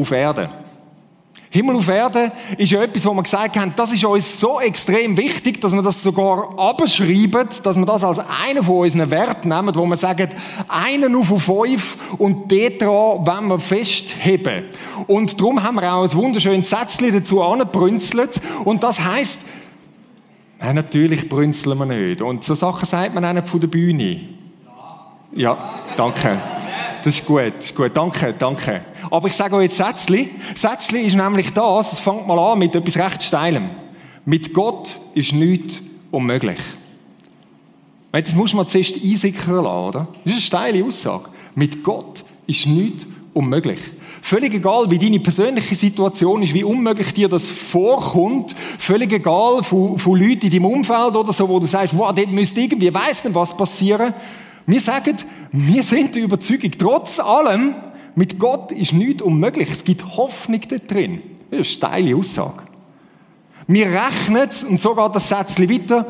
Himmel auf Erde. Himmel auf Erde ist ja etwas, wo wir gesagt haben, das ist uns so extrem wichtig, dass wir das sogar abschreiben, dass wir das als einen von unseren Werten nehmen, wo wir sagen, einen auf fünf und dort dran wollen wir festheben. Und darum haben wir auch ein wunderschönes Sätzchen dazu angebrünzelt. Und das heisst, ja, natürlich brünzeln wir nicht. Und so Sachen sagt man nicht von der Bühne. Ja, danke. Das ist gut, das ist gut. Danke, danke. Aber ich sage euch jetzt Sätzli. Sätzli ist nämlich das, es fängt mal an mit etwas recht Steilem. Mit Gott ist nichts unmöglich. Das muss man zuerst einsickern lassen, oder? Das ist eine steile Aussage. Mit Gott ist nichts unmöglich. Völlig egal, wie deine persönliche Situation ist, wie unmöglich dir das vorkommt. Völlig egal von, von Leuten in deinem Umfeld oder so, wo du sagst, wow, dort müsste irgendwie, weiss nicht, was passieren. Wir sagen, wir sind der Überzeugung, trotz allem, mit Gott ist nichts unmöglich. Es gibt Hoffnung da drin. Das ist eine steile Aussage. Wir rechnen, und so geht das Sätzchen weiter,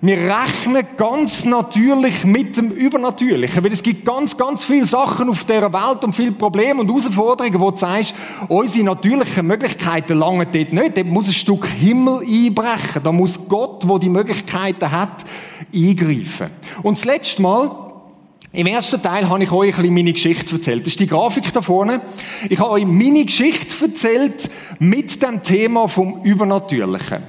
wir rechnen ganz natürlich mit dem Übernatürlichen, weil es gibt ganz, ganz viele Sachen auf dieser Welt und viele Probleme und Herausforderungen, wo du sagst, unsere natürlichen Möglichkeiten langen dort nicht. Dort muss ein Stück Himmel einbrechen. Da muss Gott, wo die Möglichkeiten hat, eingreifen. Und das letzte Mal, im ersten Teil habe ich euch ein bisschen meine Geschichte erzählt. Das ist die Grafik da vorne. Ich habe euch meine Geschichte erzählt mit dem Thema vom Übernatürlichen.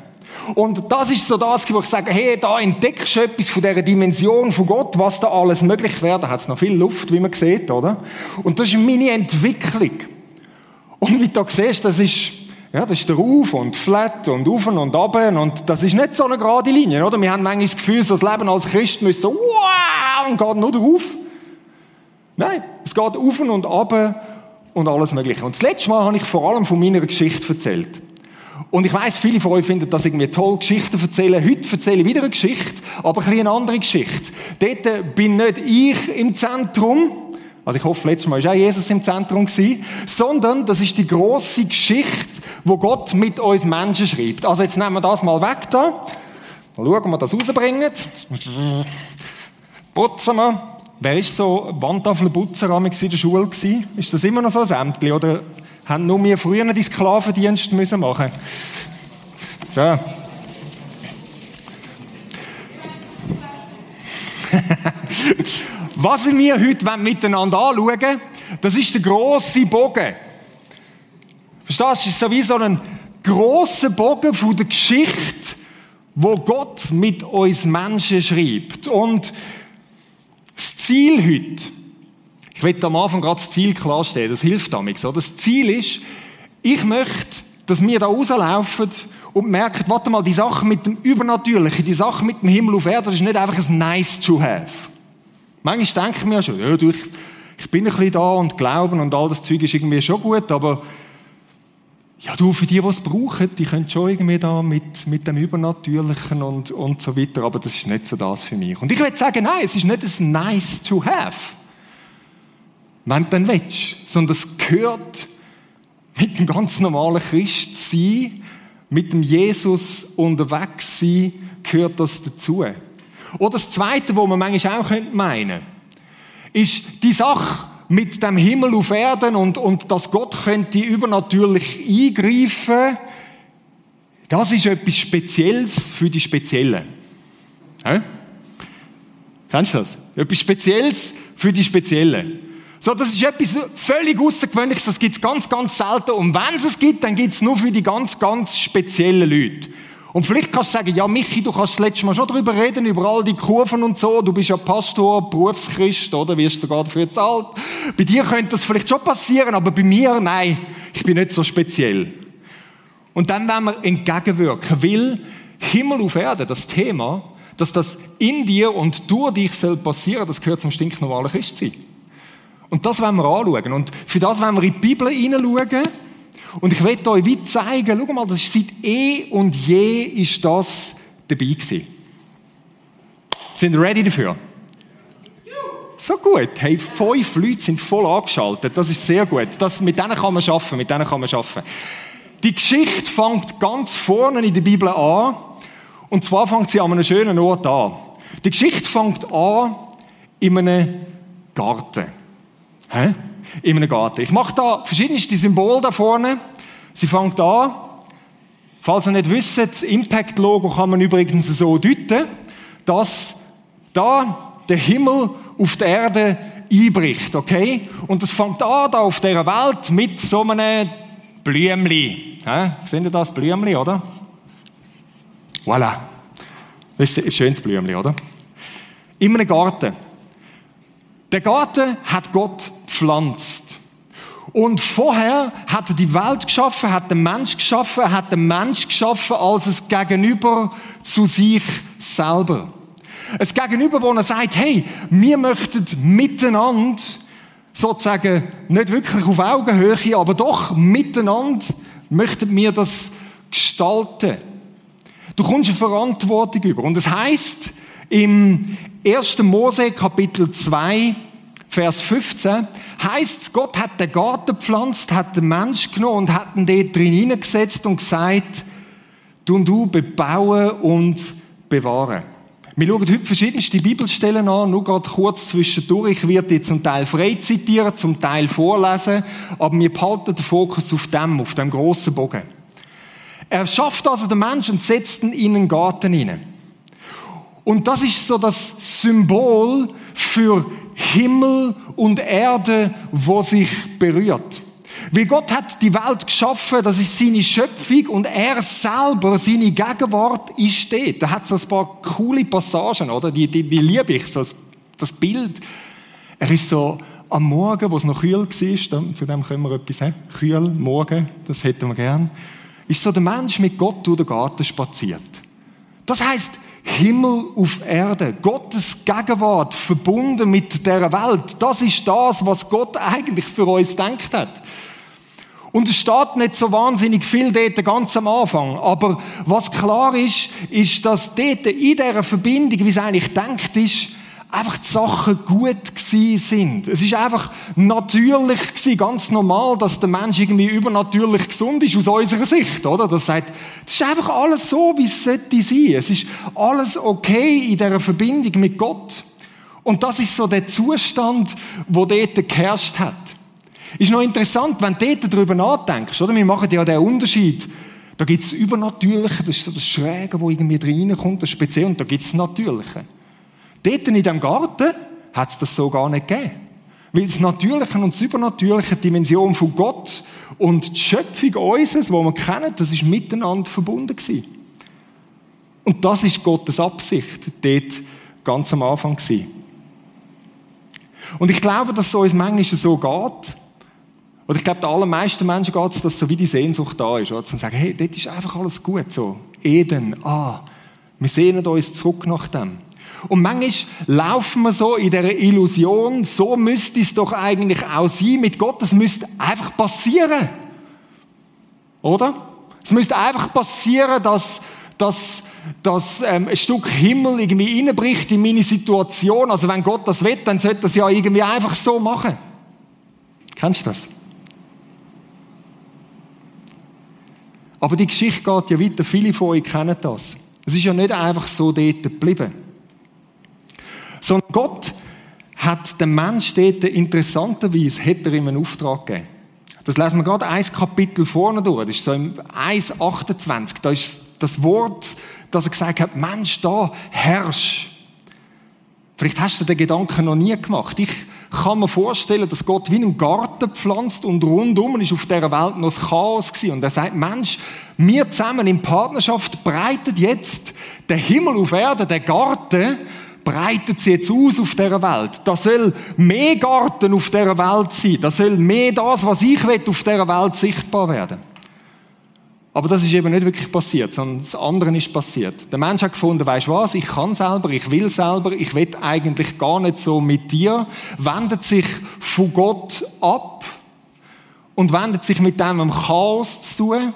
Und das ist so das, wo ich sage, hey, da entdeckst du etwas von dieser Dimension von Gott, was da alles möglich wäre. Da hat es noch viel Luft, wie man sieht, oder? Und das ist meine Entwicklung. Und wie du siehst, das ist, ja, das ist der Auf und Flat und Auf und Ab und das ist nicht so eine gerade Linie, oder? Wir haben manchmal das Gefühl, so das Leben als Christ müsste so, wow! Und geht nur drauf. Nein, es geht auf und ab und alles Mögliche. Und das letzte Mal habe ich vor allem von meiner Geschichte erzählt. Und ich weiß, viele von euch finden das irgendwie toll, Geschichten erzählen. Heute erzähle ich wieder eine Geschichte, aber ein eine andere Geschichte. Dort bin nicht ich im Zentrum, also ich hoffe, letztes Mal war auch Jesus im Zentrum gewesen, sondern das ist die große Geschichte, wo Gott mit uns Menschen schreibt. Also jetzt nehmen wir das mal weg da. Mal schauen, ob wir das rausbringen. Putzen wir. Wer ist so Wandtafelputzer in der Schule gewesen? Ist das immer noch so ein Ämtli? Oder haben nur wir früher die Sklavendienst müssen machen? So. Was wir heute miteinander anschauen das ist der grosse Bogen. Verstehst du? Es ist so wie so ein grosser Bogen von der Geschichte, wo Gott mit uns Menschen schreibt. Und Ziel heute, ich will am Anfang gerade das Ziel klarstellen, das hilft damit. So. Das Ziel ist, ich möchte, dass wir da rauslaufen und merken, warte mal, die Sache mit dem Übernatürlichen, die Sache mit dem Himmel auf Erde, das ist nicht einfach ein nice to have. Manchmal denke ich mir schon, ja, du, ich, ich bin ein bisschen da und glauben und all das Zeug ist irgendwie schon gut, aber ja, du, für die, die es brauchen, die können schon irgendwie da mit, mit dem Übernatürlichen und, und so weiter, aber das ist nicht so das für mich. Und ich würde sagen, nein, es ist nicht ein nice to have, wenn du dann willst, sondern es gehört mit dem ganz normalen Christ sein, mit dem Jesus unterwegs sein, gehört das dazu. Oder das Zweite, was man manchmal auch meinen könnte, ist die Sache, mit dem Himmel auf Erden und, und dass Gott könnte übernatürlich eingreifen, das ist etwas Spezielles für die Speziellen. Ja? Kennst du das? Etwas Spezielles für die Speziellen. So, das ist etwas völlig Außergewöhnliches, das gibt es ganz, ganz selten. Und wenn es es gibt, dann gibt es nur für die ganz, ganz speziellen Leute. Und vielleicht kannst du sagen, ja, Michi, du kannst das letzte Mal schon darüber reden, über all die Kurven und so. Du bist ja Pastor, Berufschrist, oder? Wirst sogar dafür bezahlt. Bei dir könnte das vielleicht schon passieren, aber bei mir, nein. Ich bin nicht so speziell. Und dann werden wir entgegenwirken, weil Himmel auf Erde, das Thema, dass das in dir und durch dich soll passieren, das gehört zum stinknormalen Christsein. Und das wollen wir anschauen. Und für das wollen wir in die Bibel hineinschauen und ich werde euch wie zeigen, schau mal, das ist seit eh und je ist das dabei gewesen. Sind ready dafür? So gut. Hey, fünf Leute sind voll angeschaltet. Das ist sehr gut. Das, mit denen kann man schaffen. Mit denen kann man schaffen. Die Geschichte fängt ganz vorne in der Bibel an. Und zwar fängt sie an einem schönen Ort an. Die Geschichte fängt an in einem Garten. Hä? In einem Garten. Ich mache da verschiedenste Symbole da vorne. Sie fängt an. Falls ihr nicht wisst, das Impact-Logo kann man übrigens so deuten, dass da der Himmel auf der Erde einbricht, okay? Und das fängt an da auf dieser Welt mit so einem Blümli. Hä? Seht ihr das Blümli, oder? Voilà. Das ist ein schönes Blümli, oder? In einem Garten. Der Garten hat Gott pflanzt. Und vorher hat er die Welt geschaffen, hat den Mensch geschaffen, hat den Mensch geschaffen als es Gegenüber zu sich selber. Es Gegenüber, wo er sagt, hey, wir möchten miteinander, sozusagen, nicht wirklich auf Augenhöhe, aber doch miteinander möchten wir das gestalten. Du kommst eine Verantwortung über. Und es heißt im 1. Mose Kapitel 2, Vers 15, heißt Gott hat den Garten gepflanzt, hat den Mensch genommen und hat ihn dort drin hineingesetzt und gesagt, du und du bebauen und bewahren. Wir schauen heute verschiedenste Bibelstellen an, nur gerade kurz zwischendurch. Ich werde die zum Teil frei zitieren, zum Teil vorlesen, aber wir behalten den Fokus auf dem, auf dem grossen Bogen. Er schafft also den Menschen und setzt ihn in einen Garten hinein. Und das ist so das Symbol für Himmel und Erde, wo sich berührt. Wie Gott hat die Welt geschaffen, das ist seine Schöpfung und er selber, seine Gegenwart ist dort. Da hat so ein paar coole Passagen, oder? Die, die, die liebe ich, so das Bild. Er ist so am Morgen, wo es noch kühl war, zu dem können wir etwas sagen, kühl, morgen, das hätten wir gern, ist so der Mensch mit Gott durch den Garten spaziert. Das heißt, Himmel auf Erde, Gottes Gegenwart verbunden mit der Welt. Das ist das, was Gott eigentlich für uns denkt hat. Und es steht nicht so wahnsinnig viel dort ganz am Anfang. Aber was klar ist, ist, dass dort in dieser Verbindung, wie es eigentlich denkt ist, einfach die Sachen gut gewesen sind. Es ist einfach natürlich gewesen, ganz normal, dass der Mensch irgendwie übernatürlich gesund ist, aus unserer Sicht, oder? Das sagt, das ist einfach alles so, wie es sollte sein. Es ist alles okay in dieser Verbindung mit Gott. Und das ist so der Zustand, wo dort geherrscht hat. Ist noch interessant, wenn du dort darüber nachdenkst, oder? Wir machen ja den Unterschied. Da gibt es Übernatürliche, das ist so das Schräge, wo irgendwie reinkommt, das Spezielle, und da gibt es Natürliche. Dort in diesem Garten hat es das so gar nicht gegeben. Weil das Natürliche und das Übernatürliche Dimension von Gott und die Schöpfung unseres, wo wir kennen, das ist miteinander verbunden gewesen. Und das ist Gottes Absicht, dort ganz am Anfang gewesen. Und ich glaube, dass es uns manchmal so geht, oder ich glaube, den allermeisten Menschen geht es, dass so wie die Sehnsucht da ist, oder? zu sagen, hey, dort ist einfach alles gut, so. Eden, ah, wir sehnen uns zurück nach dem. Und manchmal laufen wir so in der Illusion, so müsste es doch eigentlich auch sein mit Gott. Es müsste einfach passieren. Oder? Es müsste einfach passieren, dass, dass, dass ähm, ein Stück Himmel irgendwie reinbricht in meine Situation. Also wenn Gott das will, dann sollte das ja irgendwie einfach so machen. Kennst du das? Aber die Geschichte geht ja weiter. Viele von euch kennen das. Es ist ja nicht einfach so dort geblieben. Sondern Gott hat dem Menschen dort interessanterweise hat er ihm einen Auftrag gegeben. Das lesen wir gerade ein Kapitel vorne durch. Das ist so im 1,28. Da ist das Wort, dass er gesagt hat, Mensch, da herrsch. Vielleicht hast du den Gedanken noch nie gemacht. Ich kann mir vorstellen, dass Gott wie einen Garten pflanzt und rundum ist auf dieser Welt noch das Chaos. Und er sagt, Mensch, wir zusammen in Partnerschaft breitet jetzt der Himmel auf Erde, der Garten, breitet sie jetzt aus auf dieser Welt. Da soll mehr Garten auf dieser Welt sein. Da soll mehr das, was ich will, auf dieser Welt sichtbar werden. Aber das ist eben nicht wirklich passiert, sondern das andere ist passiert. Der Mensch hat gefunden, weißt du was, ich kann selber, ich will selber, ich will eigentlich gar nicht so mit dir, wendet sich von Gott ab und wendet sich mit dem Chaos zu tun,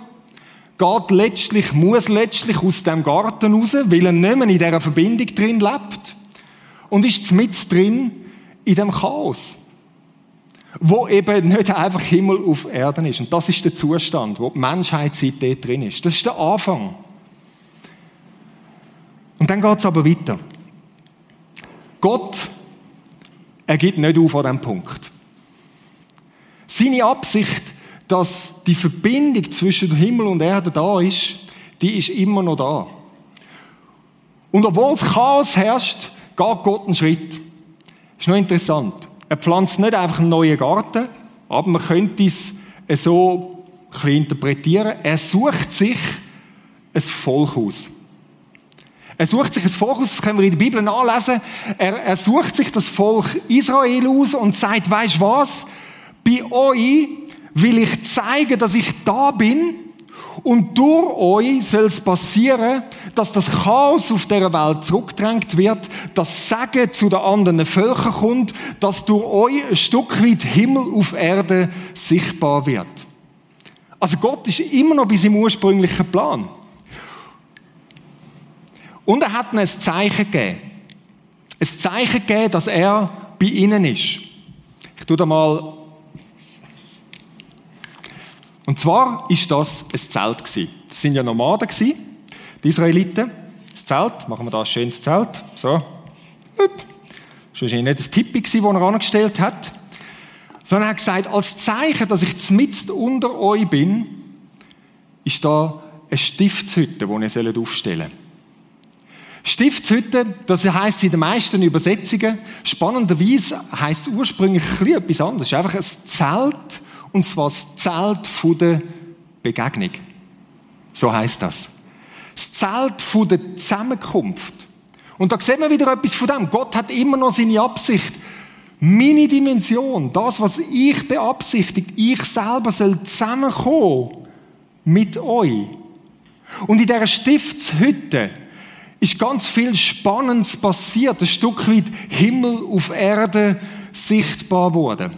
geht letztlich, muss letztlich aus dem Garten raus, weil er nicht mehr in dieser Verbindung drin lebt und ist mit drin in dem Chaos, wo eben nicht einfach Himmel auf Erden ist. Und das ist der Zustand, wo die Menschheit seitdem drin ist. Das ist der Anfang. Und dann geht es aber weiter. Gott, er gibt nicht auf an diesem Punkt. Seine Absicht, dass die Verbindung zwischen Himmel und Erde da ist, die ist immer noch da. Und obwohl es Chaos herrscht, geht Gott einen Schritt. Ist noch interessant. Er pflanzt nicht einfach einen neuen Garten, aber man könnte es so ein interpretieren. Er sucht sich ein Volk aus. Er sucht sich ein Volk aus, das können wir in der Bibel nachlesen. Er, er sucht sich das Volk Israel aus und sagt, weisst was? Bei euch will ich zeigen, dass ich da bin und durch euch soll es passieren, dass das Chaos auf der Welt zurückgedrängt wird, dass Segen zu den anderen Völkern kommt, dass durch euch ein Stück weit Himmel auf Erde sichtbar wird. Also Gott ist immer noch bei seinem ursprünglichen Plan. Und er hat ihnen ein Zeichen gegeben. Ein Zeichen gegeben, dass er bei ihnen ist. Ich tue da mal und zwar ist das ein Zelt gewesen. Das sind ja Nomaden gewesen, die Israeliten. Das Zelt, machen wir da ein schönes Zelt. So. Das war nicht das Tippi, das er angestellt hat. Sondern er hat gesagt, als Zeichen, dass ich mitten unter euch bin, ist da eine Stiftshütte, die ihr aufstellen sollt. Stiftshütte, das heisst in den meisten Übersetzungen, spannenderweise heisst es ursprünglich etwas anderes. Es ist einfach ein Zelt, und zwar das Zelt der Begegnung. So heißt das. Zelt der Zusammenkunft. Und da sehen wir wieder etwas von dem. Gott hat immer noch seine Absicht. Meine Dimension, das, was ich beabsichtige, ich selber soll zusammenkommen mit euch. Und in dieser Stiftshütte ist ganz viel Spannendes passiert. Ein Stück weit Himmel auf Erde sichtbar worden.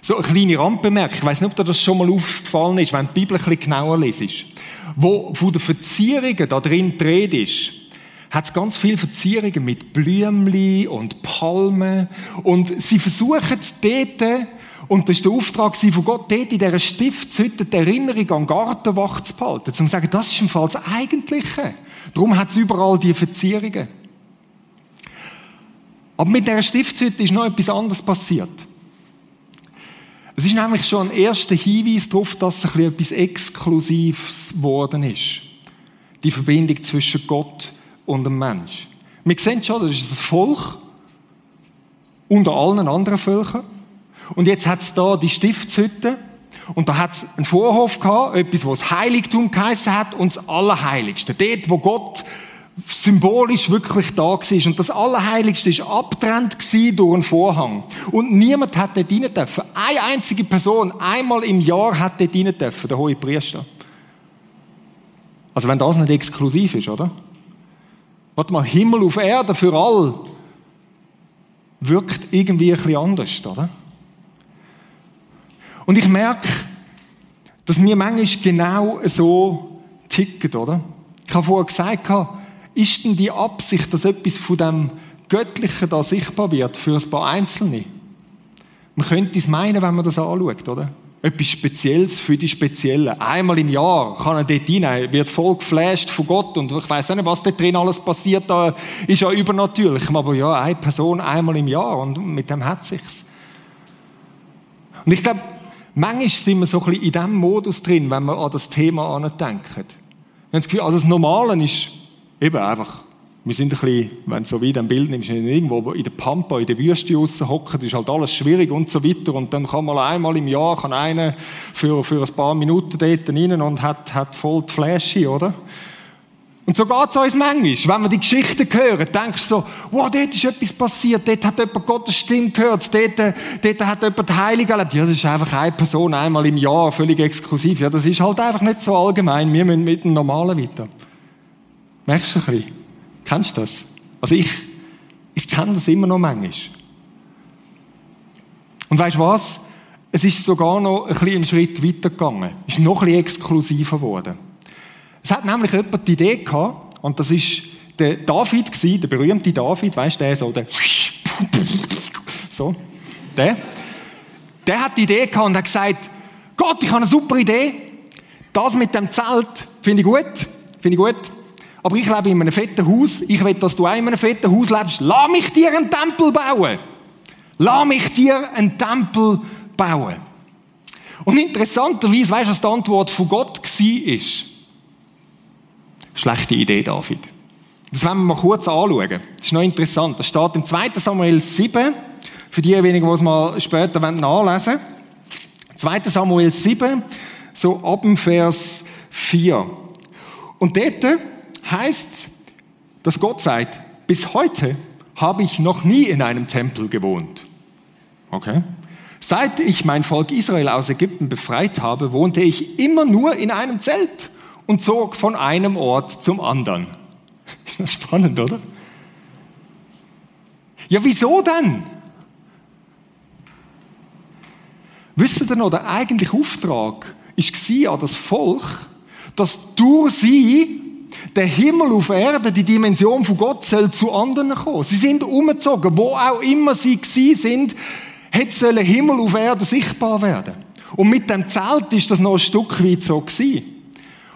So eine kleine Randbemerkung. Ich weiß nicht, ob dir das schon mal aufgefallen ist, wenn du die Bibel ein bisschen genauer lesest. Wo von den Verzierungen da drin dreht ist, hat es ganz viele Verzierungen mit Blümchen und Palmen. Und sie versuchen dort, und das ist der Auftrag von Gott, dort in dieser Stiftshütte die Erinnerung an Garten wach zu behalten. Zum sagen, das ist im Fall das Eigentliche. Darum hat es überall diese Verzierungen. Aber mit dieser Stiftshütte ist noch etwas anderes passiert. Es ist nämlich schon ein erster Hinweis darauf, dass es etwas Exklusives geworden ist. Die Verbindung zwischen Gott und dem Mensch. Wir sehen schon, das ist ein Volk unter allen anderen Völkern. Und jetzt hat es da die Stiftshütte. Und da hat es einen Vorhof gehabt, etwas, was Heiligtum geheißen hat, und das Allerheiligste. Dort, wo Gott symbolisch wirklich da war. Und das Allerheiligste war abtrennt durch einen Vorhang. Und niemand hat dort rein dürfen. Eine einzige Person, einmal im Jahr, hat dort rein dürfen, der hohe Priester. Also wenn das nicht exklusiv ist, oder? Warte mal, Himmel auf Erde für all wirkt irgendwie ein bisschen anders, oder? Und ich merke, dass mir manchmal genau so ticken, oder? Ich habe vorher gesagt, ist denn die Absicht, dass etwas von dem Göttlichen da sichtbar wird für ein paar Einzelne? Man könnte es meinen, wenn man das anschaut, oder? Etwas Spezielles für die Speziellen. Einmal im Jahr kann er dort rein, wird voll geflasht von Gott und ich weiß nicht, was da drin alles passiert, da ist ja übernatürlich. Aber ja, eine Person einmal im Jahr und mit dem hat sich's. Und ich glaube, manchmal sind wir so ein bisschen in diesem Modus drin, wenn wir an das Thema denken. Wir haben das Gefühl, also das Normale ist eben einfach, wir sind ein bisschen, wenn du so wie ein Bild nimmst, irgendwo in der Pampa, in der Wüste hocken, ist halt alles schwierig und so weiter. Und dann kann mal einmal im Jahr kann einer für, für ein paar Minuten dort rein und hat, hat voll die Flasche, oder? Und so geht es uns manchmal. Wenn wir die Geschichten hören, denkst du so, wow, dort ist etwas passiert, dort hat jemand Gottes Stimme gehört, dort, dort hat jemand die Heilige erlebt. Ja, das ist einfach eine Person einmal im Jahr, völlig exklusiv. Ja, das ist halt einfach nicht so allgemein. Wir müssen mit dem Normalen weiter. Merkst du ein bisschen? Kennst du das? Also ich, ich kenne das immer noch manchmal. Und weißt du was? Es ist sogar noch ein bisschen einen Schritt weiter gegangen. Es ist noch ein bisschen exklusiver geworden. Es hat nämlich jemand die Idee gehabt, und das ist der David gewesen, der berühmte David, weißt du, der so, der, so, der, der hat die Idee gehabt und hat gesagt, Gott, ich habe eine super Idee. Das mit dem Zelt finde ich gut, finde ich gut aber ich lebe in einem fetten Haus, ich will, dass du auch in einem fetten Haus lebst, lass mich dir einen Tempel bauen. Lass mich dir einen Tempel bauen. Und interessanterweise, weißt du, was die Antwort von Gott war? Schlechte Idee, David. Das wollen wir mal kurz anschauen. Das ist noch interessant. Das steht im 2. Samuel 7, für diejenigen, die es mal später nachlesen wollen. 2. Samuel 7, so ab dem Vers 4. Und dort heißt dass Gott sagt, bis heute habe ich noch nie in einem Tempel gewohnt. Okay? Seit ich mein Volk Israel aus Ägypten befreit habe, wohnte ich immer nur in einem Zelt und zog von einem Ort zum anderen. Ist das spannend, oder? Ja, wieso denn? Wisst ihr noch, der eigentliche Auftrag war an das Volk, dass durch sie der Himmel auf Erde, die Dimension von Gott, soll zu anderen kommen. Sie sind umgezogen, wo auch immer sie gewesen sind, hätte sollen Himmel auf Erde sichtbar werden. Und mit dem Zelt ist das noch ein Stück weit so gewesen.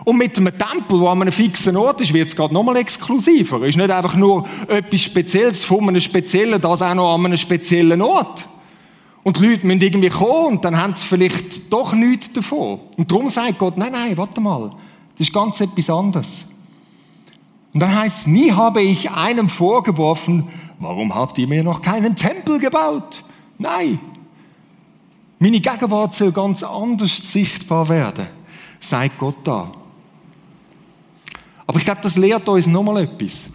Und mit einem Tempel, der an einem fixen Ort ist, wird es gerade nochmal exklusiver. Es ist nicht einfach nur etwas Spezielles von einem speziellen, das auch noch an einem speziellen Ort. Und die Leute müssen irgendwie kommen und dann haben sie vielleicht doch nichts davon. Und darum sagt Gott, nein, nein, warte mal, das ist ganz etwas anderes. Und dann heißt nie habe ich einem vorgeworfen, warum habt ihr mir noch keinen Tempel gebaut? Nein. Meine Gegenwart soll ganz anders sichtbar werden, sagt Gott da. Aber ich glaube, das lehrt uns nochmal etwas.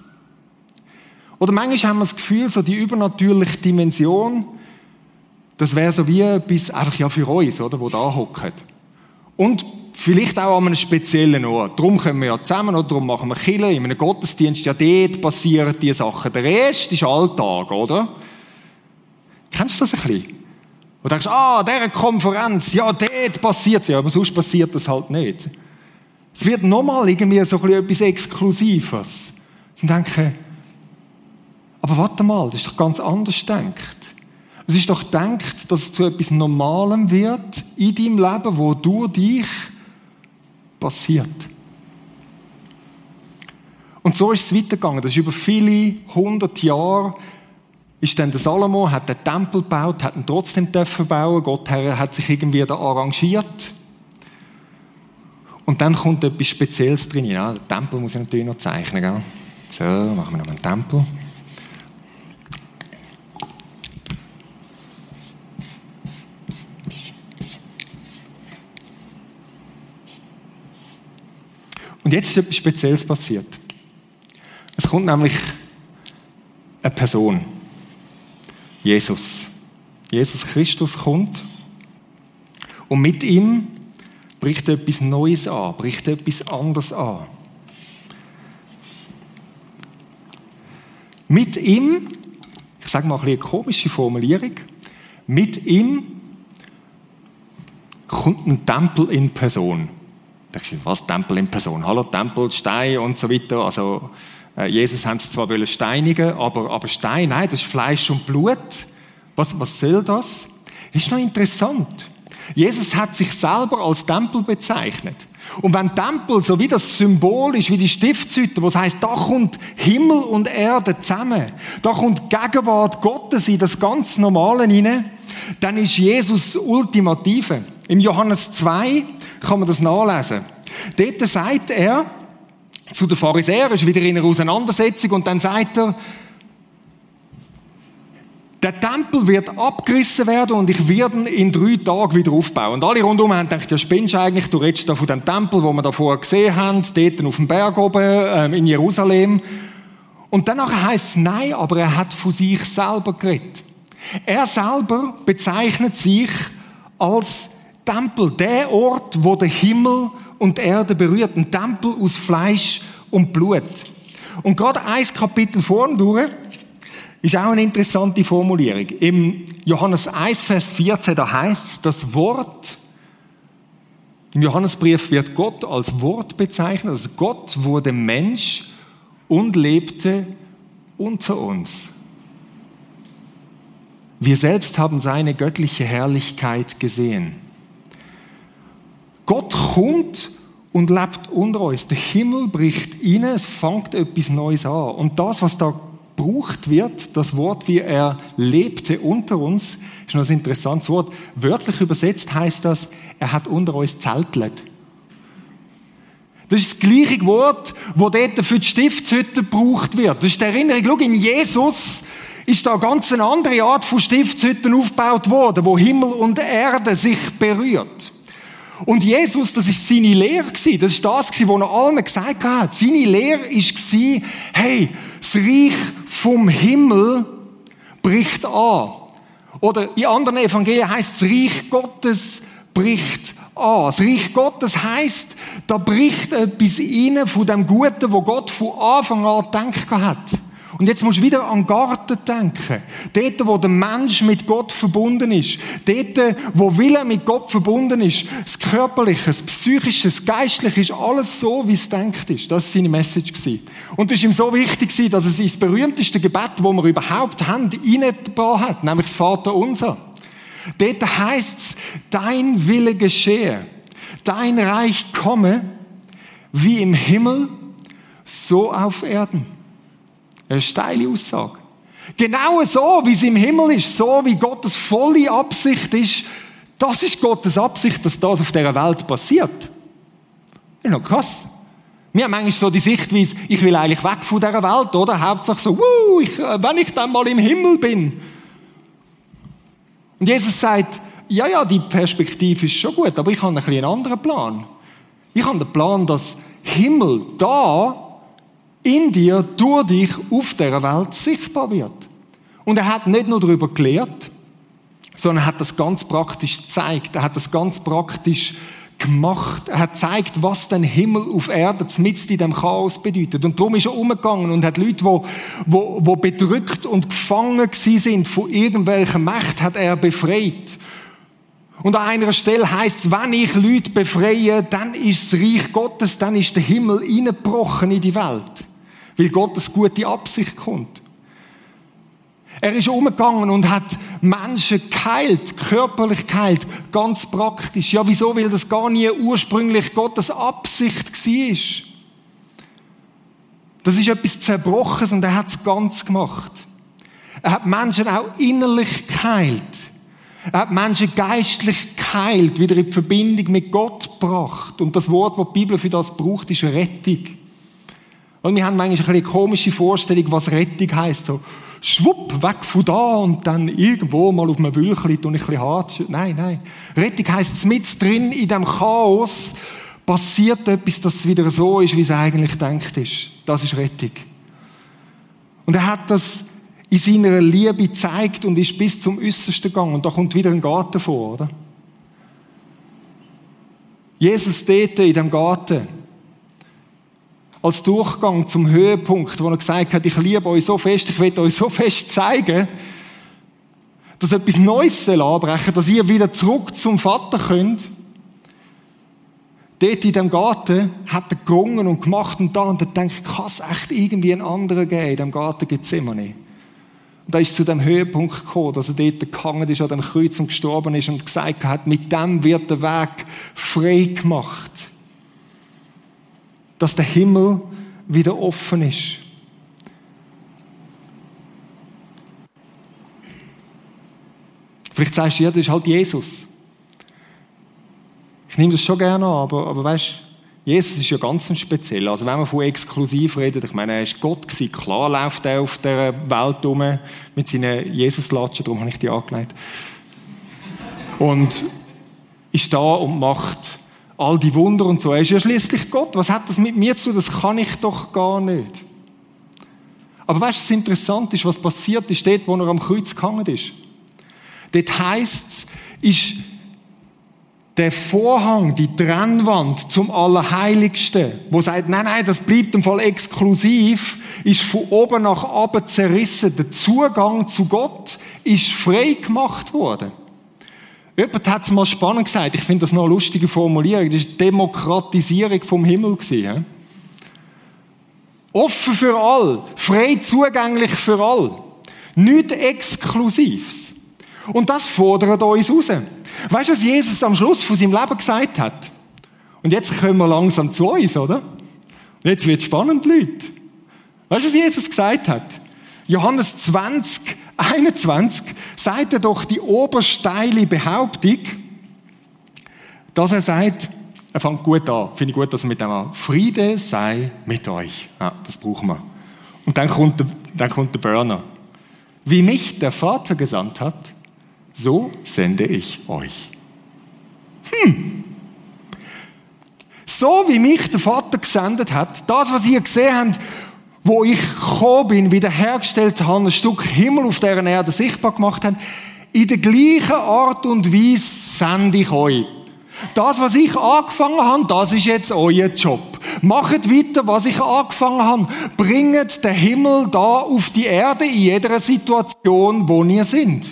Oder manchmal haben wir das Gefühl, so die übernatürliche Dimension, das wäre so wie etwas einfach ja für uns, oder, wo da hockt. Und vielleicht auch an einem speziellen Ort. Darum kommen wir ja zusammen, oder? Darum machen wir Kille in einem Gottesdienst. Ja, dort passieren diese Sachen. Der Rest ist Alltag, oder? Kennst du das ein bisschen? Und denkst, ah, dieser Konferenz, ja, dort passiert es ja, aber sonst passiert das halt nicht. Es wird nochmal irgendwie so etwas Exklusives. Und denken, aber warte mal, das ist doch ganz anders denkt. Es ist doch denkt, dass es zu etwas Normalem wird in deinem Leben, wo durch dich passiert. Und so ist es weitergegangen. Das ist über viele hundert Jahre ist dann der Salomo, hat den Tempel gebaut, hat ihn trotzdem dürfen bauen. Gott hat sich irgendwie da arrangiert. Und dann kommt etwas Spezielles drin. Ja, den Tempel muss ich natürlich noch zeichnen. Gell? So, machen wir noch einen Tempel. Und jetzt ist etwas Spezielles passiert. Es kommt nämlich eine Person. Jesus. Jesus Christus kommt und mit ihm bricht etwas Neues an, bricht etwas anderes an. Mit ihm, ich sage mal eine komische Formulierung, mit ihm kommt ein Tempel in Person. Da ich was Tempel in Person? Hallo, Tempel, Stein und so weiter. Also äh, Jesus haben es zwar steinigen, aber, aber Stein, nein, das ist Fleisch und Blut. Was, was soll das? Ist noch interessant. Jesus hat sich selber als Tempel bezeichnet. Und wenn Tempel so wie das Symbol ist, wie die Stiftshütte, wo es heißt, da kommt Himmel und Erde zusammen, da kommt Gegenwart Gottes in das ganz Normale hinein, dann ist Jesus Ultimative. Im Johannes 2 kann man das nachlesen. Dort sagt er zu den Pharisäern, ist wieder in einer Auseinandersetzung, und dann sagt er, der Tempel wird abgerissen werden und ich werde ihn in drei Tagen wieder aufbauen. Und alle rundum haben gedacht, ja, spinnst du eigentlich, du redest da von dem Tempel, wo wir da vorher gesehen haben, dort auf dem Berg oben ähm, in Jerusalem. Und danach heißt es, nein, aber er hat von sich selber geredet. Er selber bezeichnet sich als Tempel, der Ort, wo der Himmel und die Erde berührt. Ein Tempel aus Fleisch und Blut. Und gerade ein Kapitel vorn durch ist auch eine interessante Formulierung. Im Johannes 1, Vers 14, da heißt es, das Wort, im Johannesbrief wird Gott als Wort bezeichnet, also Gott wurde Mensch und lebte unter uns. Wir selbst haben seine göttliche Herrlichkeit gesehen. Gott kommt und lebt unter uns. Der Himmel bricht rein, es fängt etwas Neues an. Und das, was da gebraucht wird, das Wort, wie er lebte unter uns, ist noch ein interessantes Wort. Wörtlich übersetzt heißt das, er hat unter uns zeltlet. Das ist das gleiche Wort, wo dort für die Stiftshütte gebraucht wird. Das ist die Erinnerung. Schau, in Jesus ist da ganz eine andere Art von Stiftshütten aufgebaut worden, wo Himmel und Erde sich berührt. Und Jesus, das ist seine Lehre gewesen. Das ist das gewesen, was er allen gesagt hat. Seine Lehre ist gewesen, hey, das Reich vom Himmel bricht an. Oder in anderen Evangelien heißt das Reich Gottes bricht an. Das Reich Gottes heißt, da bricht etwas rein von dem Guten, wo Gott von Anfang an gedacht hat. Und jetzt musst du wieder an den Garten denken. Dort, wo der Mensch mit Gott verbunden ist. Dort, wo Wille mit Gott verbunden ist. Das Körperliche, das Psychische, das Geistliche ist alles so, wie es denkt ist. Das war seine Message. Und es ist ihm so wichtig, dass er sein berühmteste Gebet, das wir überhaupt haben, reingebracht hat. Nämlich das Vater Unser. Dort heißt es, dein Wille geschehe. Dein Reich komme, wie im Himmel, so auf Erden. Eine steile Aussage. Genau so, wie es im Himmel ist, so wie Gottes volle Absicht ist, das ist Gottes Absicht, dass das auf dieser Welt passiert. Ist noch krass. Wir haben manchmal so die Sichtweise, ich will eigentlich weg von dieser Welt, oder? Hauptsache so, wuh, ich, äh, wenn ich dann mal im Himmel bin. Und Jesus sagt, ja, ja, die Perspektive ist schon gut, aber ich habe ein einen anderen Plan. Ich habe den Plan, dass Himmel da in dir, durch dich, auf dieser Welt sichtbar wird. Und er hat nicht nur darüber gelehrt, sondern er hat das ganz praktisch gezeigt. Er hat das ganz praktisch gemacht. Er hat gezeigt, was den Himmel auf Erde mitten in dem Chaos bedeutet. Und darum ist er umgegangen und hat Leute, die bedrückt und gefangen sind von irgendwelchen Mächten, hat er befreit. Und an einer Stelle heißt es, wenn ich Leute befreie, dann ist das Reich Gottes, dann ist der Himmel eingebrochen in die Welt weil Gottes gute Absicht kommt. Er ist umgegangen und hat Menschen geheilt, körperlich geheilt, ganz praktisch. Ja, wieso? Weil das gar nie ursprünglich Gottes Absicht war. Das ist etwas Zerbrochenes und er hat es ganz gemacht. Er hat Menschen auch innerlich geheilt. Er hat Menschen geistlich geheilt, wieder in die Verbindung mit Gott gebracht. Und das Wort, das die Bibel für das braucht, ist Rettung. Und wir haben manchmal eine komische Vorstellung, was Rettung heisst. So, schwupp, weg von da und dann irgendwo mal auf einem Wülchli und ein bisschen hart. Nein, nein. Rettung heisst, mit drin in dem Chaos passiert etwas, dass es wieder so ist, wie es eigentlich denkt ist. Das ist Rettung. Und er hat das in seiner Liebe gezeigt und ist bis zum Äußersten gegangen. Und da kommt wieder ein Garten vor, oder? Jesus dort in dem Garten als Durchgang zum Höhepunkt, wo er gesagt hat, ich liebe euch so fest, ich will euch so fest zeigen, dass etwas Neues anbrechen, dass ihr wieder zurück zum Vater könnt. Dort in dem Garten hat er gerungen und gemacht und da und er denkt, kann es echt irgendwie einen anderen geben? In dem Garten gibt es immer nicht. Und da ist zu dem Höhepunkt gekommen, dass er dort gehangen ist an dem Kreuz und gestorben ist und gesagt hat, mit dem wird der Weg frei gemacht dass der Himmel wieder offen ist. Vielleicht sagst du, ja, das ist halt Jesus. Ich nehme das schon gerne an, aber, aber weißt Jesus ist ja ganz speziell. Also wenn man von exklusiv redet, ich meine, er ist Gott gewesen. Klar läuft er auf der Welt rum mit seinen Jesus-Latschen, darum habe ich die angelegt. Und ist da und macht all die Wunder und so. Er ist ja schließlich Gott. Was hat das mit mir zu tun? Das kann ich doch gar nicht. Aber weißt du, was interessant ist, was passiert ist dort, wo er am Kreuz gehangen ist? Dort heisst es, ist der Vorhang, die Trennwand zum Allerheiligsten, wo sagt, nein, nein, das bleibt im Fall exklusiv, ist von oben nach unten zerrissen. Der Zugang zu Gott ist frei gemacht worden. Jemand hat es mal spannend gesagt, ich finde das noch eine lustige Formulierung, das ist Demokratisierung vom Himmel gewesen. Offen für all, frei zugänglich für all. Nicht Exklusives. Und das fordert uns raus. Weißt du, was Jesus am Schluss von seinem Leben gesagt hat? Und jetzt kommen wir langsam zu uns, oder? Und jetzt wird es spannend, Leute. Weißt du, was Jesus gesagt hat? Johannes 20, 21 sagt er doch die obersteile Behauptung, dass er sagt, er fängt gut an. Finde ich gut, dass er mit dem Friede sei mit euch. Ja, das brauchen wir. Und dann kommt der, dann kommt der Burner. Wie mich der Vater gesandt hat, so sende ich euch. Hm. So wie mich der Vater gesendet hat, das, was ihr gesehen habt, wo ich gekommen bin, wiederhergestellt habe, ein Stück Himmel auf dieser Erde sichtbar gemacht habe, in der gleichen Art und Weise sende ich euch. Das, was ich angefangen habe, das ist jetzt euer Job. Macht weiter, was ich angefangen habe. Bringt den Himmel da auf die Erde in jeder Situation, wo ihr sind.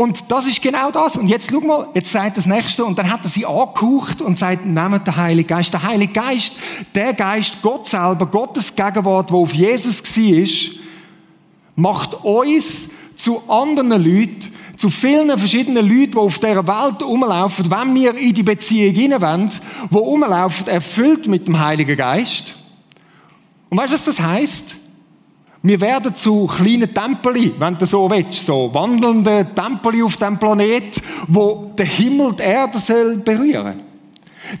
Und das ist genau das. Und jetzt schau mal, jetzt sagt das Nächste, und dann hat er sie angehaucht und sagt, nehmt den Heiligen Geist. Der Heilige Geist, der Geist, Gott selber, Gottes Gegenwart, wo auf Jesus war, macht uns zu anderen Leuten, zu vielen verschiedenen Leuten, die auf dieser Welt rumlaufen, wenn wir in die Beziehung hineinwenden, die rumlaufen, erfüllt mit dem Heiligen Geist. Und weißt du, was das heißt? Wir werden zu kleinen Tempeli, wenn du so willst, so wandelnde Tempeli auf dem Planet, wo der Himmel die Erde soll berühren.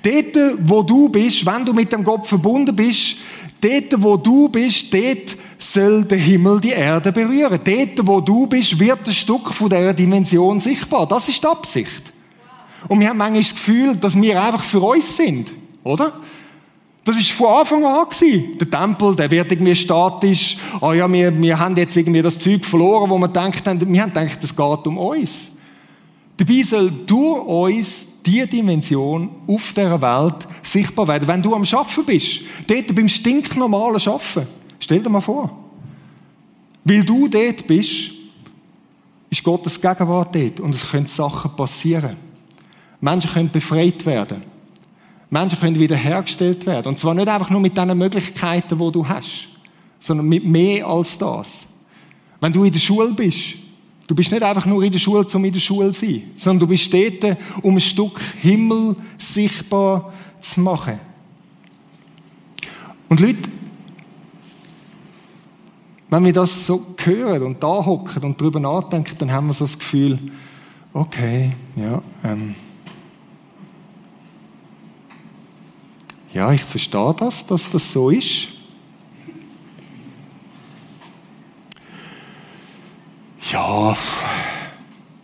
Dort, wo du bist, wenn du mit dem Gott verbunden bist, dort, wo du bist, dort soll der Himmel die Erde berühren. Dort, wo du bist, wird ein Stück von dieser Dimension sichtbar. Das ist die Absicht. Und wir haben manchmal das Gefühl, dass wir einfach für uns sind, oder? Das ist von Anfang an gewesen. Der Tempel, der wird irgendwie statisch. Ah oh ja, wir, wir haben jetzt irgendwie das Zeug verloren, wo wir denkt haben, wir haben gedacht, es geht um uns. Dabei soll durch uns die Dimension auf dieser Welt sichtbar werden. Wenn du am Schaffen bist, dort beim stinknormalen Schaffen, stell dir mal vor. Weil du dort bist, ist Gottes Gegenwart dort und es können Sachen passieren. Menschen können befreit werden. Menschen können wiederhergestellt werden. Und zwar nicht einfach nur mit den Möglichkeiten, die du hast, sondern mit mehr als das. Wenn du in der Schule bist, du bist nicht einfach nur in der Schule, um in der Schule zu sein, sondern du bist dort, um ein Stück Himmel sichtbar zu machen. Und Leute, wenn wir das so hören und da hocken und darüber nachdenken, dann haben wir so das Gefühl, okay, ja, ähm, Ja, ich verstehe das, dass das so ist. Ja,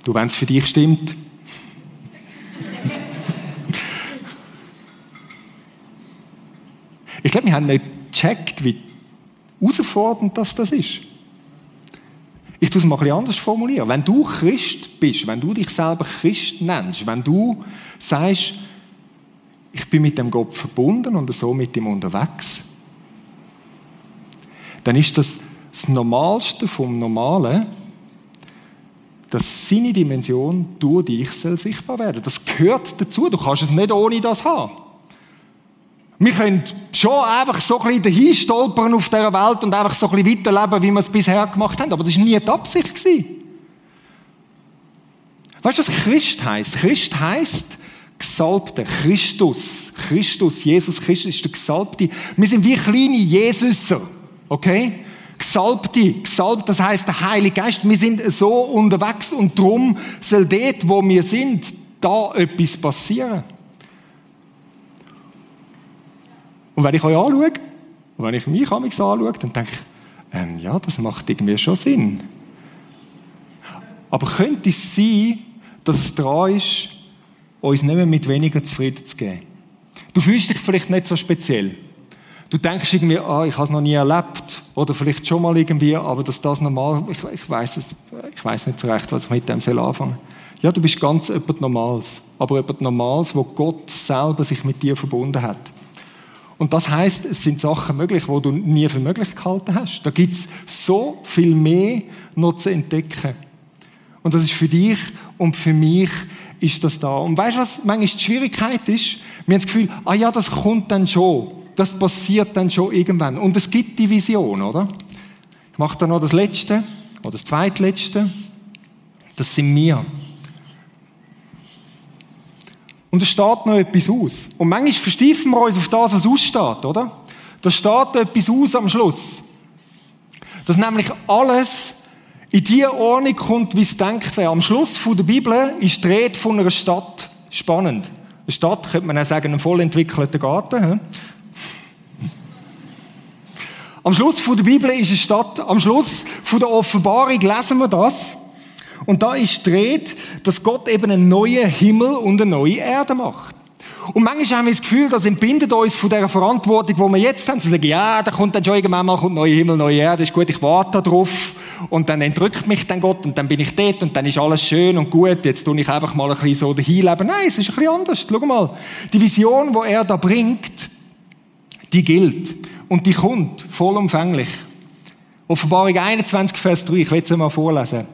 du, wenn es für dich stimmt. ich glaube, wir haben nicht gecheckt, wie herausfordernd das, das ist. Ich tue es mal ein anders formulieren. Wenn du Christ bist, wenn du dich selber Christ nennst, wenn du sagst, ich bin mit dem Gott verbunden und so mit ihm unterwegs, dann ist das das Normalste vom Normalen, dass seine Dimension durch dich soll sichtbar werden. Das gehört dazu. Du kannst es nicht ohne das haben. Wir können schon einfach so ein bisschen dahin stolpern auf dieser Welt und einfach so ein bisschen weiterleben, wie wir es bisher gemacht haben. Aber das war nie die Absicht. Weißt du, was Christ heißt? Christ heißt, Gesalbte, Christus, Christus, Jesus Christus ist der Gesalbte. Wir sind wie kleine Jesuser, okay? Gesalbte, gesalbt, das heißt der Heilige Geist. Wir sind so unterwegs und drum soll dort, wo wir sind, da etwas passieren. Und wenn ich euch anschaue, und wenn ich mich anschaue, dann denke ich, ähm, ja, das macht irgendwie schon Sinn. Aber könnte es sein, dass es dran ist, uns nicht mehr mit weniger zufrieden zu geben. Du fühlst dich vielleicht nicht so speziell. Du denkst irgendwie, ah, ich habe es noch nie erlebt. Oder vielleicht schon mal irgendwie, aber dass das normal, ich, ich weiß es, ich weiß nicht so recht, was ich mit dem soll anfangen. Ja, du bist ganz etwas Normales. Aber etwas Normales, wo Gott selber sich mit dir verbunden hat. Und das heißt, es sind Sachen möglich, wo du nie für möglich gehalten hast. Da gibt es so viel mehr noch zu entdecken. Und das ist für dich und für mich ist das da. Und weißt du, was manchmal die Schwierigkeit ist? Wir haben das Gefühl, ah ja, das kommt dann schon. Das passiert dann schon irgendwann. Und es gibt die Vision, oder? Ich mache da noch das Letzte, oder das Zweitletzte. Das sind wir. Und es steht noch etwas aus. Und manchmal versteifen wir uns auf das, was aussteht, oder? Da steht etwas aus am Schluss. Dass nämlich alles in die Ordnung kommt, wie es denkt wäre. Am Schluss der Bibel ist die Rede von einer Stadt. Spannend. Eine Stadt, könnte man auch sagen, ein voll entwickelter Garten. Am Schluss der Bibel ist eine Stadt. Am Schluss der Offenbarung lesen wir das. Und da ist die Rede, dass Gott eben einen neuen Himmel und eine neue Erde macht. Und manchmal haben wir das Gefühl, das entbindet uns von der Verantwortung, die wir jetzt haben, zu sagen, ja, da kommt dann schon irgendwann mal kommt neuer Himmel, neue Erde, ist gut, ich warte darauf. Und dann entrückt mich dann Gott und dann bin ich dort und dann ist alles schön und gut. Jetzt tue ich einfach mal ein bisschen so dahin leben. Nein, es ist ein bisschen anders. Schau mal. Die Vision, die er da bringt, die gilt. Und die kommt vollumfänglich. Offenbarung 21, Vers 3, ich will es mal vorlesen.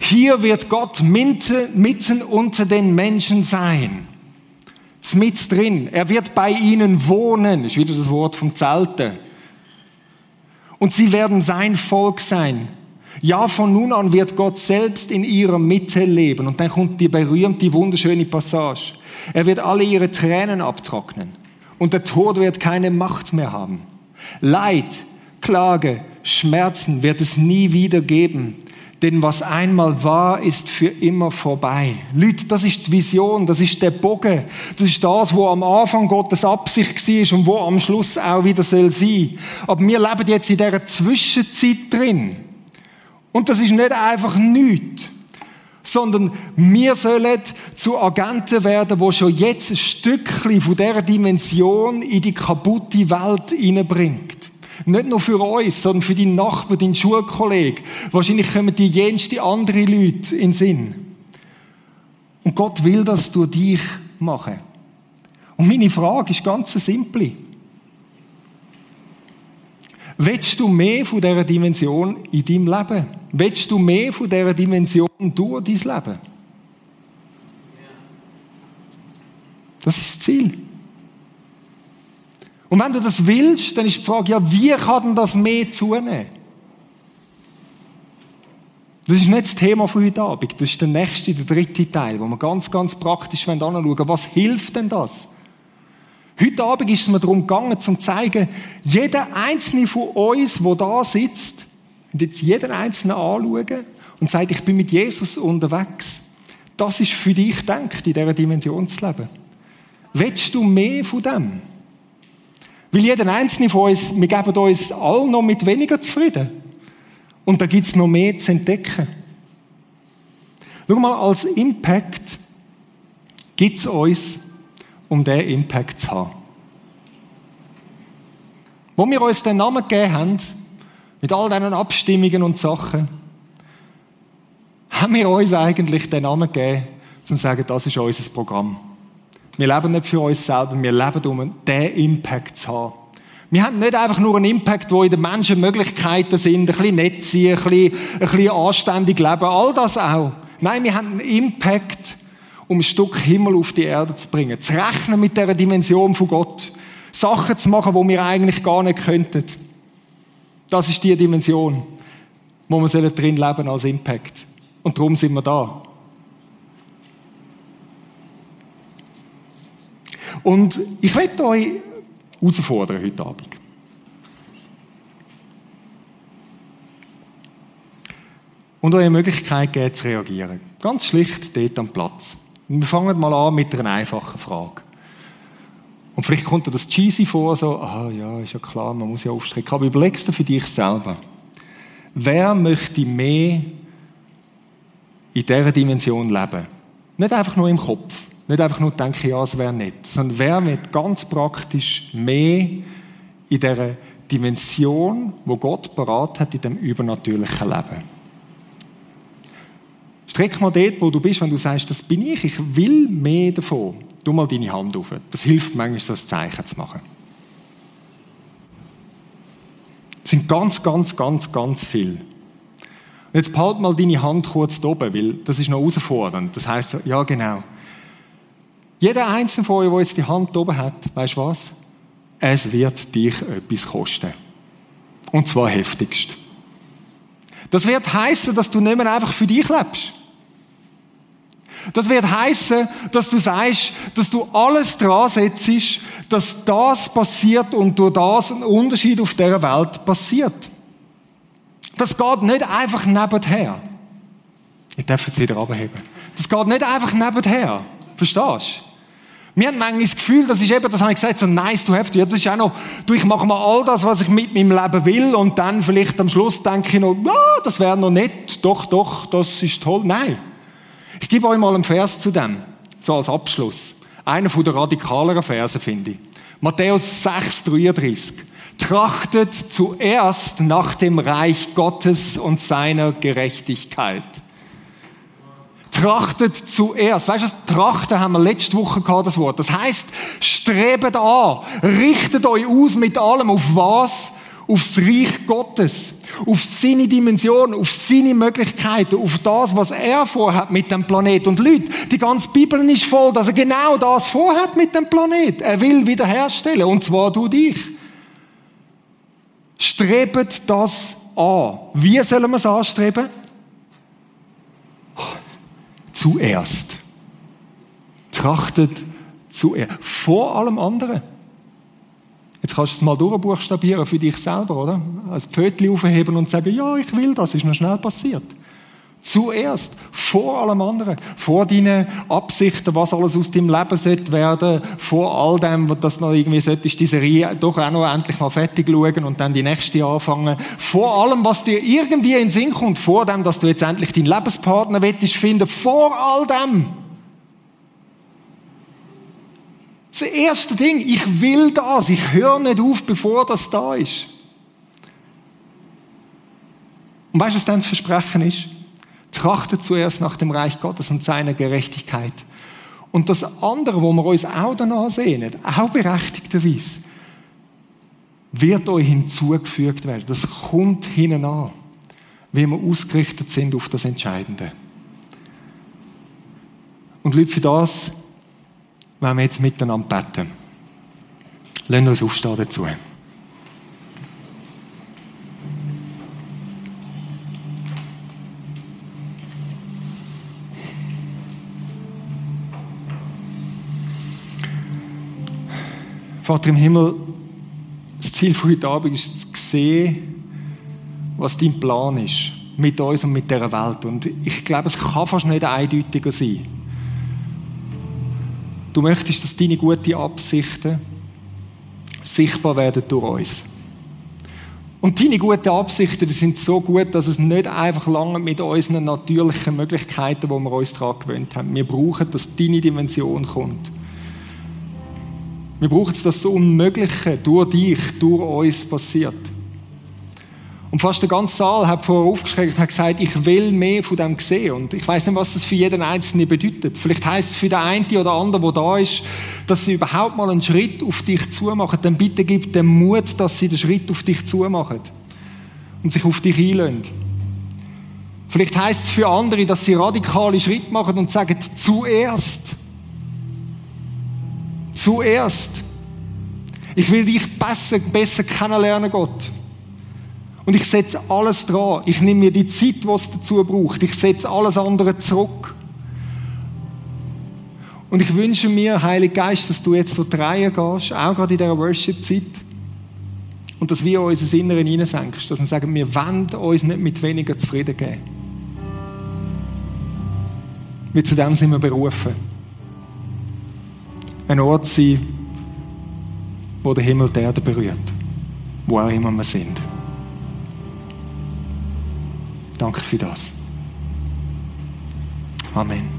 Hier wird Gott mitten unter den Menschen sein mit drin. Er wird bei ihnen wohnen. Ist wieder das Wort vom Zelten. Und sie werden sein Volk sein. Ja, von nun an wird Gott selbst in ihrer Mitte leben. Und dann kommt die berühmte, wunderschöne Passage. Er wird alle ihre Tränen abtrocknen. Und der Tod wird keine Macht mehr haben. Leid, Klage, Schmerzen wird es nie wieder geben. Denn was einmal war, ist für immer vorbei. Leute, das ist die Vision, das ist der Bogen. Das ist das, wo am Anfang Gottes Absicht war und wo am Schluss auch wieder soll sein. Aber wir leben jetzt in dieser Zwischenzeit drin. Und das ist nicht einfach nichts sondern wir sollen zu Agenten werden, wo schon jetzt ein Stückchen von dieser Dimension in die kaputte Welt hineinbringt. Nicht nur für uns, sondern für deinen Nachbarn, deinen Schulkollegen. Wahrscheinlich kommen die jenste andere Leute in den Sinn. Und Gott will das durch dich machen. Und meine Frage ist ganz simpel. Willst du mehr von dieser Dimension in deinem Leben? Willst du mehr von dieser Dimension durch dein Leben? Das ist das Ziel. Und wenn du das willst, dann ist die Frage, ja, wie kann denn das mehr zunehmen? Das ist nicht das Thema von heute Abend. Das ist der nächste, der dritte Teil, wo wir ganz, ganz praktisch anschauen wollen. Was hilft denn das? Heute Abend ist es mir darum gegangen, zu zeigen, jeder einzelne von uns, der da sitzt, und jetzt jeden einzelnen anschauen und sagt, ich bin mit Jesus unterwegs. Das ist für dich denkt, in dieser Dimension zu leben. Willst du mehr von dem? Weil jeder einzelne von uns, wir geben uns alle noch mit weniger zufrieden. Und da gibt es noch mehr zu entdecken. Schau mal, als Impact gibt es uns, um diesen Impact zu haben. Wo wir uns den Namen gegeben haben, mit all diesen Abstimmungen und Sachen, haben wir uns eigentlich den Namen gegeben, um zu sagen, das ist unser Programm. Wir leben nicht für uns selber, wir leben, um diesen Impact zu haben. Wir haben nicht einfach nur einen Impact, wo in den Menschen Möglichkeiten sind, ein bisschen nett sein, ein bisschen, ein bisschen anständig leben, all das auch. Nein, wir haben einen Impact, um ein Stück Himmel auf die Erde zu bringen, zu rechnen mit der Dimension von Gott, Sachen zu machen, wo wir eigentlich gar nicht könnten. Das ist die Dimension, wo wir drin leben als Impact. Und darum sind wir da. Und ich werde euch herausfordern heute Abend. Und eine Möglichkeit geben, zu reagieren. Ganz schlicht dort am Platz. Wir fangen mal an mit einer einfachen Frage. Und vielleicht kommt dir das cheesy vor, so, ah ja, ist ja klar, man muss ja aufstrecken. Aber überlegst du für dich selber. Wer möchte mehr in dieser Dimension leben? Nicht einfach nur im Kopf. Nicht einfach nur denken, ja, es wäre nett, sondern wer wird ganz praktisch mehr in dieser Dimension, wo Gott parat hat in dem übernatürlichen Leben. Streck mal dort, wo du bist, wenn du sagst, das bin ich, ich will mehr davon. Tu mal deine Hand auf. Das hilft manchmal, so ein Zeichen zu machen. Es sind ganz, ganz, ganz, ganz viel. Und jetzt behalt mal deine Hand kurz oben, weil das ist noch herausfordernd. Das heißt, ja genau. Jeder einzelne von euch, der jetzt die Hand oben hat, weißt du was? Es wird dich etwas kosten. Und zwar heftigst. Das wird heißen, dass du nicht mehr einfach für dich lebst. Das wird heißen, dass du sagst, dass du alles dran setzt, dass das passiert und durch das ein Unterschied auf der Welt passiert. Das geht nicht einfach nebenher. Ich darf jetzt wieder abheben. Das geht nicht einfach nebenher. Verstehst du? Wir haben manchmal das Gefühl, das ist eben, das habe ich gesagt, so nice to have. Ja, das ist auch noch, du, ich mache mal all das, was ich mit meinem Leben will und dann vielleicht am Schluss denke ich noch, ja, das wäre noch nett. Doch, doch, das ist toll. Nein. Ich gebe euch mal einen Vers zu dem. So als Abschluss. Einer von der radikaleren Verse, finde ich. Matthäus 6, 33. Trachtet zuerst nach dem Reich Gottes und seiner Gerechtigkeit trachtet zuerst. Weißt du, trachten haben wir letzte Woche gehabt, das Wort. Das heißt, strebet an, richtet euch aus mit allem. Auf was? Aufs Reich Gottes. Auf seine Dimension, auf seine Möglichkeiten, auf das, was er vorhat mit dem Planet. Und Leute, die ganze Bibel ist voll, dass er genau das vorhat mit dem Planet. Er will wiederherstellen. Und zwar du dich. Strebet das an. Wie sollen wir es anstreben? zuerst. Trachtet zuerst. Vor allem anderen. Jetzt kannst du es mal durchbuchstabieren für dich selber, oder? Als Pfötchen aufheben und sagen, ja, ich will das, ist noch schnell passiert. Zuerst, vor allem anderen, vor deinen Absichten, was alles aus deinem Leben sollte werden, vor all dem, was das noch irgendwie sollte, diese Serie doch auch noch endlich mal fertig schauen und dann die nächste anfangen. Vor allem, was dir irgendwie in den Sinn kommt, vor dem, dass du jetzt endlich deinen Lebenspartner finden, vor all dem. Das erste Ding, ich will das, ich höre nicht auf, bevor das da ist. Und weißt du, was dann das Versprechen ist? Trachtet zuerst nach dem Reich Gottes und seiner Gerechtigkeit. Und das andere, wo wir uns auch danach sehen, auch berechtigterweise, wird euch hinzugefügt werden. Das kommt hinten an, wie wir ausgerichtet sind auf das Entscheidende. Und Leute, für das wollen wir jetzt miteinander beten. Lasst uns aufstehen dazu. Vater im Himmel, das Ziel von heute Abend ist zu sehen, was dein Plan ist mit uns und mit dieser Welt. Und ich glaube, es kann fast nicht eindeutiger sein. Du möchtest, dass deine guten Absichten sichtbar werden durch uns. Und deine guten Absichten die sind so gut, dass es nicht einfach lange mit unseren natürlichen Möglichkeiten, wo wir uns daran gewöhnt haben. Wir brauchen, dass deine Dimension kommt. Wir brauchen dass das Unmögliche durch dich, durch uns passiert. Und fast der ganze Saal hat vorher aufgeschreckt und hat gesagt, ich will mehr von dem sehen. Und ich weiß nicht, was das für jeden Einzelnen bedeutet. Vielleicht heißt es für den einen oder anderen, der da ist, dass sie überhaupt mal einen Schritt auf dich zumachen. Dann bitte gib dem Mut, dass sie den Schritt auf dich zumachen. Und sich auf dich einlösen. Vielleicht heißt es für andere, dass sie radikale Schritte machen und sagen, zuerst Zuerst. Ich will dich besser, besser kennenlernen, Gott. Und ich setze alles dran. Ich nehme mir die Zeit, die es dazu braucht. Ich setze alles andere zurück. Und ich wünsche mir, Heiliger Geist, dass du jetzt durch die Reihe gehst, auch gerade in dieser Worship-Zeit. Und dass wir unser Inneren hineinsenkst. Dass wir sagen, wir wollen uns nicht mit weniger zufrieden geben. Wir zu dem sind wir berufen ein Ort sein, wo der Himmel die Erde berührt. Wo auch immer wir sind. Danke für das. Amen.